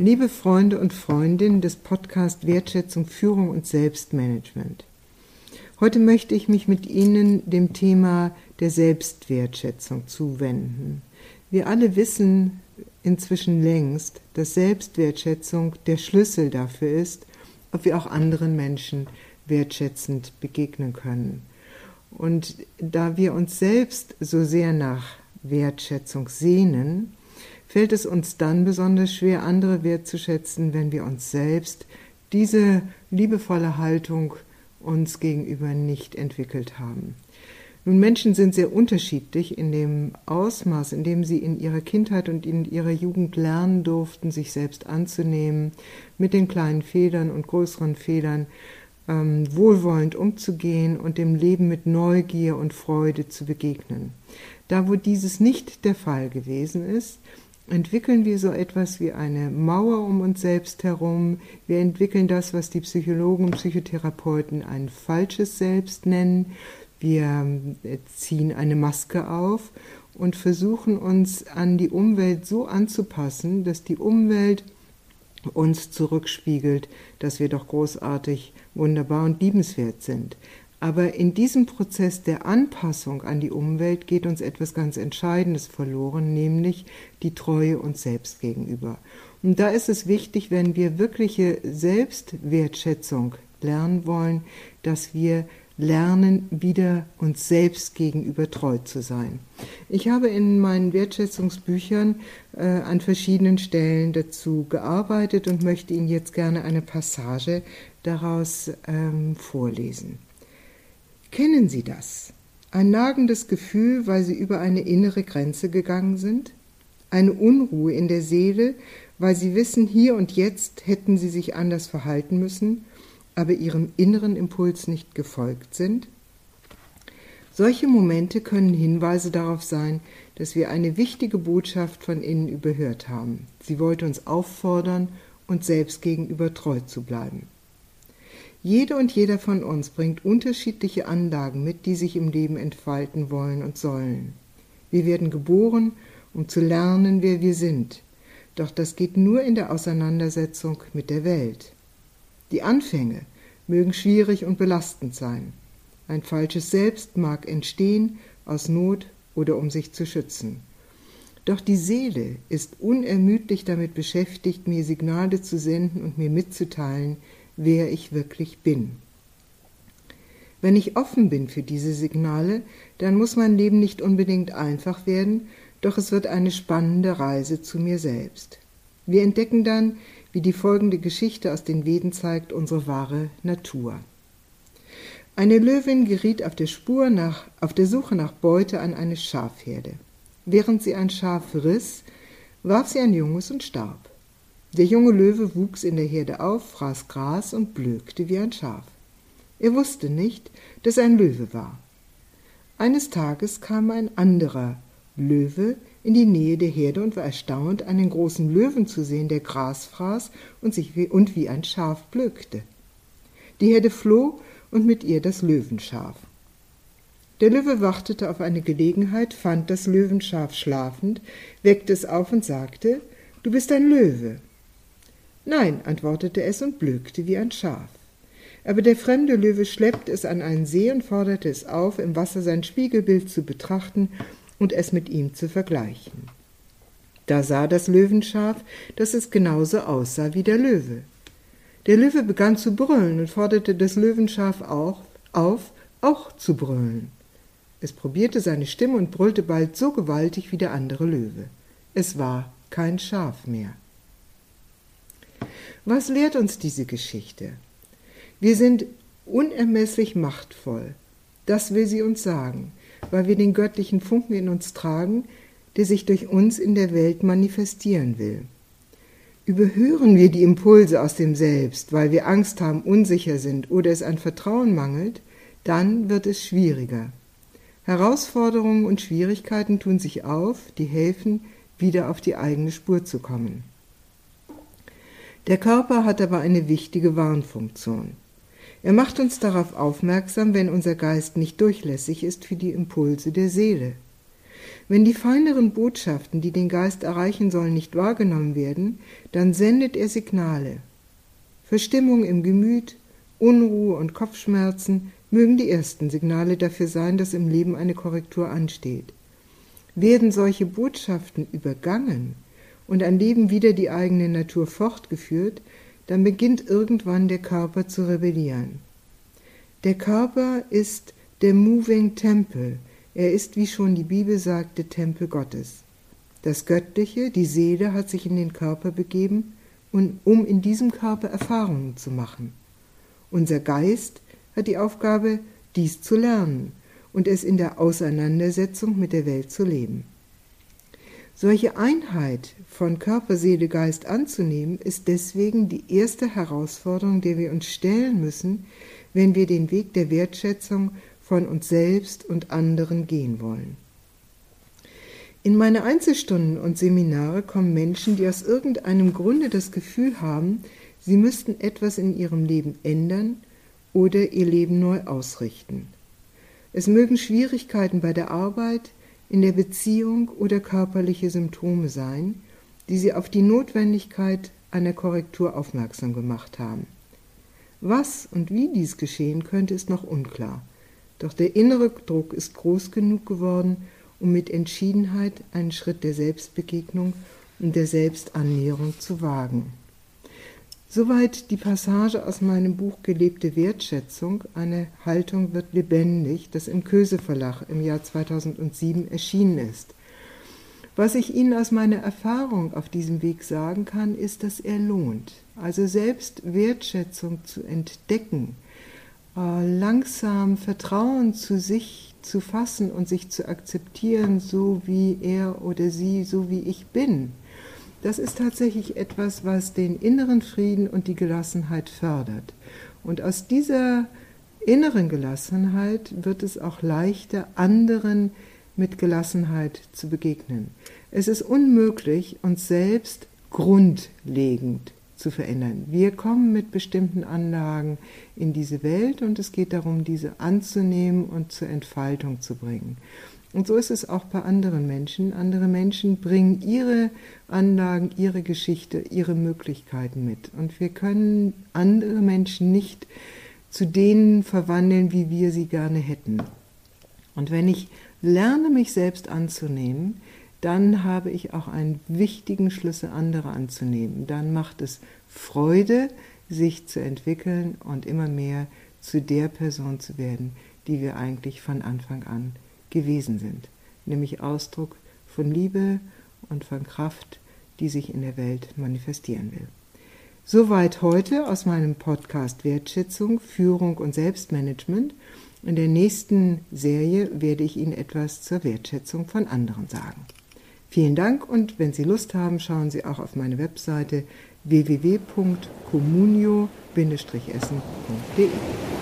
Liebe Freunde und Freundinnen des Podcasts Wertschätzung, Führung und Selbstmanagement. Heute möchte ich mich mit Ihnen dem Thema der Selbstwertschätzung zuwenden. Wir alle wissen inzwischen längst, dass Selbstwertschätzung der Schlüssel dafür ist, ob wir auch anderen Menschen wertschätzend begegnen können. Und da wir uns selbst so sehr nach Wertschätzung sehnen, fällt es uns dann besonders schwer, andere wertzuschätzen, wenn wir uns selbst diese liebevolle Haltung uns gegenüber nicht entwickelt haben. Nun, Menschen sind sehr unterschiedlich in dem Ausmaß, in dem sie in ihrer Kindheit und in ihrer Jugend lernen durften, sich selbst anzunehmen, mit den kleinen Fehlern und größeren Fehlern ähm, wohlwollend umzugehen und dem Leben mit Neugier und Freude zu begegnen. Da, wo dieses nicht der Fall gewesen ist, entwickeln wir so etwas wie eine Mauer um uns selbst herum. Wir entwickeln das, was die Psychologen und Psychotherapeuten ein falsches Selbst nennen. Wir äh, ziehen eine Maske auf und versuchen uns an die Umwelt so anzupassen, dass die Umwelt uns zurückspiegelt, dass wir doch großartig, wunderbar und liebenswert sind. Aber in diesem Prozess der Anpassung an die Umwelt geht uns etwas ganz Entscheidendes verloren, nämlich die Treue uns selbst gegenüber. Und da ist es wichtig, wenn wir wirkliche Selbstwertschätzung lernen wollen, dass wir lernen, wieder uns selbst gegenüber treu zu sein. Ich habe in meinen Wertschätzungsbüchern äh, an verschiedenen Stellen dazu gearbeitet und möchte Ihnen jetzt gerne eine Passage daraus ähm, vorlesen. Kennen Sie das? Ein nagendes Gefühl, weil Sie über eine innere Grenze gegangen sind? Eine Unruhe in der Seele, weil Sie wissen, hier und jetzt hätten Sie sich anders verhalten müssen, aber Ihrem inneren Impuls nicht gefolgt sind? Solche Momente können Hinweise darauf sein, dass wir eine wichtige Botschaft von innen überhört haben. Sie wollte uns auffordern, uns selbst gegenüber treu zu bleiben. Jede und jeder von uns bringt unterschiedliche Anlagen mit, die sich im Leben entfalten wollen und sollen. Wir werden geboren, um zu lernen, wer wir sind. Doch das geht nur in der Auseinandersetzung mit der Welt. Die Anfänge mögen schwierig und belastend sein. Ein falsches Selbst mag entstehen aus Not oder um sich zu schützen. Doch die Seele ist unermüdlich damit beschäftigt, mir Signale zu senden und mir mitzuteilen, wer ich wirklich bin. Wenn ich offen bin für diese Signale, dann muss mein Leben nicht unbedingt einfach werden, doch es wird eine spannende Reise zu mir selbst. Wir entdecken dann, wie die folgende Geschichte aus den Veden zeigt, unsere wahre Natur. Eine Löwin geriet auf der Spur nach, auf der Suche nach Beute an eine Schafherde. Während sie ein Schaf riss, warf sie ein Junges und starb. Der junge Löwe wuchs in der Herde auf, fraß Gras und blökte wie ein Schaf. Er wusste nicht, dass er ein Löwe war. Eines Tages kam ein anderer Löwe in die Nähe der Herde und war erstaunt, einen großen Löwen zu sehen, der Gras fraß und sich wie, und wie ein Schaf blökte. Die Herde floh und mit ihr das Löwenschaf. Der Löwe wartete auf eine Gelegenheit, fand das Löwenschaf schlafend, weckte es auf und sagte, Du bist ein Löwe. Nein, antwortete es und blökte wie ein Schaf. Aber der fremde Löwe schleppte es an einen See und forderte es auf, im Wasser sein Spiegelbild zu betrachten und es mit ihm zu vergleichen. Da sah das Löwenschaf, dass es genauso aussah wie der Löwe. Der Löwe begann zu brüllen und forderte das Löwenschaf auch auf, auch zu brüllen. Es probierte seine Stimme und brüllte bald so gewaltig wie der andere Löwe. Es war kein Schaf mehr. Was lehrt uns diese Geschichte? Wir sind unermesslich machtvoll. Das will sie uns sagen, weil wir den göttlichen Funken in uns tragen, der sich durch uns in der Welt manifestieren will. Überhören wir die Impulse aus dem Selbst, weil wir Angst haben, unsicher sind oder es an Vertrauen mangelt, dann wird es schwieriger. Herausforderungen und Schwierigkeiten tun sich auf, die helfen, wieder auf die eigene Spur zu kommen. Der Körper hat aber eine wichtige Warnfunktion. Er macht uns darauf aufmerksam, wenn unser Geist nicht durchlässig ist für die Impulse der Seele. Wenn die feineren Botschaften, die den Geist erreichen sollen, nicht wahrgenommen werden, dann sendet er Signale. Verstimmung im Gemüt, Unruhe und Kopfschmerzen mögen die ersten Signale dafür sein, dass im Leben eine Korrektur ansteht. Werden solche Botschaften übergangen und ein Leben wieder die eigene Natur fortgeführt, dann beginnt irgendwann der Körper zu rebellieren. Der Körper ist der Moving Temple, er ist, wie schon die Bibel sagt, der Tempel Gottes. Das Göttliche, die Seele, hat sich in den Körper begeben, um in diesem Körper Erfahrungen zu machen. Unser Geist hat die Aufgabe, dies zu lernen und es in der Auseinandersetzung mit der Welt zu leben. Solche Einheit von Körper, Seele, Geist anzunehmen, ist deswegen die erste Herausforderung, der wir uns stellen müssen, wenn wir den Weg der Wertschätzung von uns selbst und anderen gehen wollen. In meine Einzelstunden und Seminare kommen Menschen, die aus irgendeinem Grunde das Gefühl haben, sie müssten etwas in ihrem Leben ändern oder ihr Leben neu ausrichten. Es mögen Schwierigkeiten bei der Arbeit, in der Beziehung oder körperliche Symptome sein, die sie auf die Notwendigkeit einer Korrektur aufmerksam gemacht haben. Was und wie dies geschehen könnte, ist noch unklar. Doch der innere Druck ist groß genug geworden, um mit Entschiedenheit einen Schritt der Selbstbegegnung und der Selbstannäherung zu wagen. Soweit die Passage aus meinem Buch Gelebte Wertschätzung, eine Haltung wird lebendig, das im Köse Verlag im Jahr 2007 erschienen ist. Was ich Ihnen aus meiner Erfahrung auf diesem Weg sagen kann, ist, dass er lohnt. Also selbst Wertschätzung zu entdecken, äh, langsam Vertrauen zu sich zu fassen und sich zu akzeptieren, so wie er oder sie, so wie ich bin. Das ist tatsächlich etwas, was den inneren Frieden und die Gelassenheit fördert. Und aus dieser inneren Gelassenheit wird es auch leichter, anderen mit Gelassenheit zu begegnen. Es ist unmöglich, uns selbst grundlegend zu verändern. Wir kommen mit bestimmten Anlagen in diese Welt und es geht darum, diese anzunehmen und zur Entfaltung zu bringen. Und so ist es auch bei anderen Menschen. Andere Menschen bringen ihre Anlagen, ihre Geschichte, ihre Möglichkeiten mit. Und wir können andere Menschen nicht zu denen verwandeln, wie wir sie gerne hätten. Und wenn ich lerne, mich selbst anzunehmen, dann habe ich auch einen wichtigen Schlüssel, andere anzunehmen. Dann macht es Freude, sich zu entwickeln und immer mehr zu der Person zu werden, die wir eigentlich von Anfang an gewesen sind, nämlich Ausdruck von Liebe und von Kraft, die sich in der Welt manifestieren will. Soweit heute aus meinem Podcast Wertschätzung, Führung und Selbstmanagement. In der nächsten Serie werde ich Ihnen etwas zur Wertschätzung von anderen sagen. Vielen Dank und wenn Sie Lust haben, schauen Sie auch auf meine Webseite www.communio-essen.de.